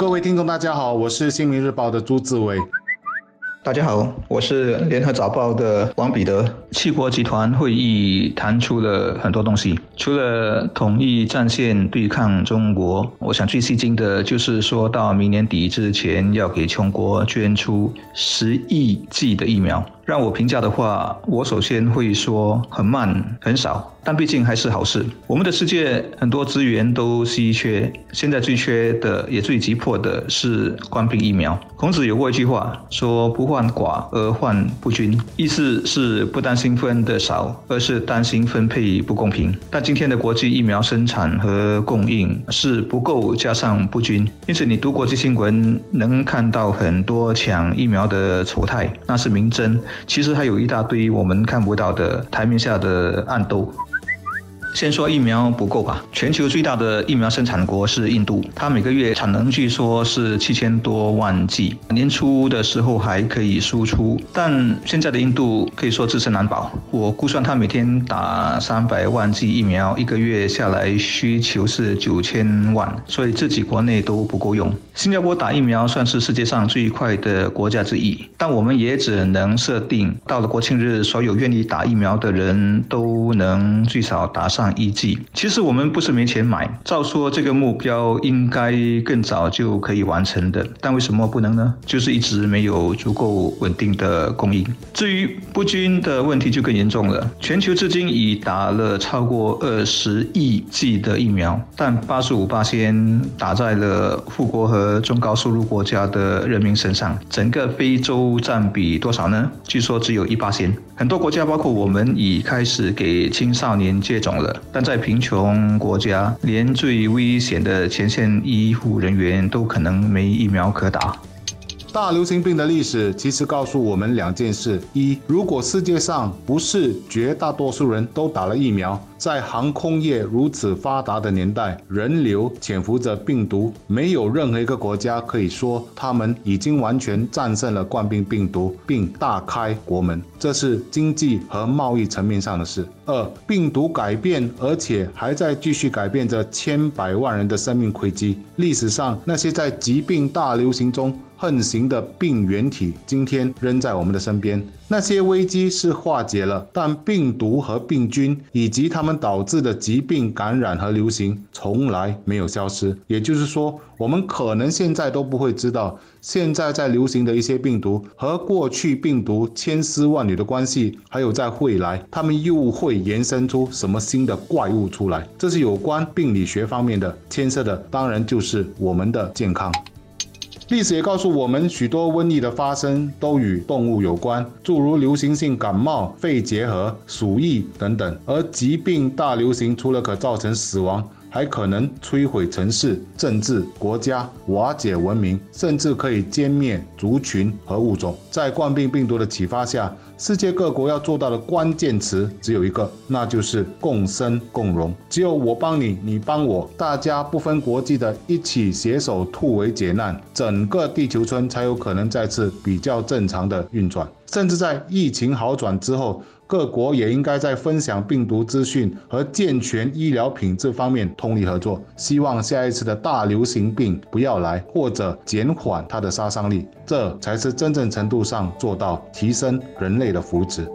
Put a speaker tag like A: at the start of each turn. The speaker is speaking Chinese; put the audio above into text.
A: 各位听众，大家好，我是新民日报的朱志伟。
B: 大家好，我是联合早报的王彼得。七国集团会议谈出了很多东西，除了统一战线对抗中国，我想最吸睛的就是说到明年底之前要给穷国捐出十亿剂的疫苗。让我评价的话，我首先会说很慢、很少，但毕竟还是好事。我们的世界很多资源都稀缺，现在最缺的也最急迫的是官兵疫苗。孔子有过一句话，说“不患寡而患不均”，意思是不担心分的少，而是担心分配不公平。但今天的国际疫苗生产和供应是不够加上不均，因此你读国际新闻能看到很多抢疫苗的丑态，那是明争。其实还有一大堆我们看不到的台面下的暗斗。先说疫苗不够吧。全球最大的疫苗生产国是印度，它每个月产能据说是七千多万剂，年初的时候还可以输出，但现在的印度可以说自身难保。我估算它每天打三百万剂疫苗，一个月下来需求是九千万，所以自己国内都不够用。新加坡打疫苗算是世界上最快的国家之一，但我们也只能设定到了国庆日，所有愿意打疫苗的人都能最少打上。上一季，其实我们不是没钱买，照说这个目标应该更早就可以完成的，但为什么不能呢？就是一直没有足够稳定的供应。至于不均的问题就更严重了，全球至今已打了超过二十亿剂的疫苗，但八十五八先打在了富国和中高收入国家的人民身上，整个非洲占比多少呢？据说只有一八先。很多国家，包括我们，已开始给青少年接种了。但在贫穷国家，连最危险的前线医护人员都可能没疫苗可打。
A: 大流行病的历史其实告诉我们两件事：一，如果世界上不是绝大多数人都打了疫苗，在航空业如此发达的年代，人流潜伏着病毒，没有任何一个国家可以说他们已经完全战胜了冠病病毒并大开国门。这是经济和贸易层面上的事。二，病毒改变，而且还在继续改变着千百万人的生命轨迹。历史上那些在疾病大流行中。横行的病原体今天仍在我们的身边。那些危机是化解了，但病毒和病菌以及他们导致的疾病感染和流行从来没有消失。也就是说，我们可能现在都不会知道，现在在流行的一些病毒和过去病毒千丝万缕的关系，还有在未来它们又会延伸出什么新的怪物出来。这是有关病理学方面的，牵涉的当然就是我们的健康。历史也告诉我们，许多瘟疫的发生都与动物有关，诸如流行性感冒、肺结核、鼠疫等等。而疾病大流行，除了可造成死亡，还可能摧毁城市、政治、国家，瓦解文明，甚至可以歼灭族群和物种。在冠病病毒的启发下，世界各国要做到的关键词只有一个，那就是共生共荣。只有我帮你，你帮我，大家不分国际的一起携手突围解难，整个地球村才有可能再次比较正常的运转。甚至在疫情好转之后。各国也应该在分享病毒资讯和健全医疗品质方面通力合作，希望下一次的大流行病不要来，或者减缓它的杀伤力，这才是真正程度上做到提升人类的福祉。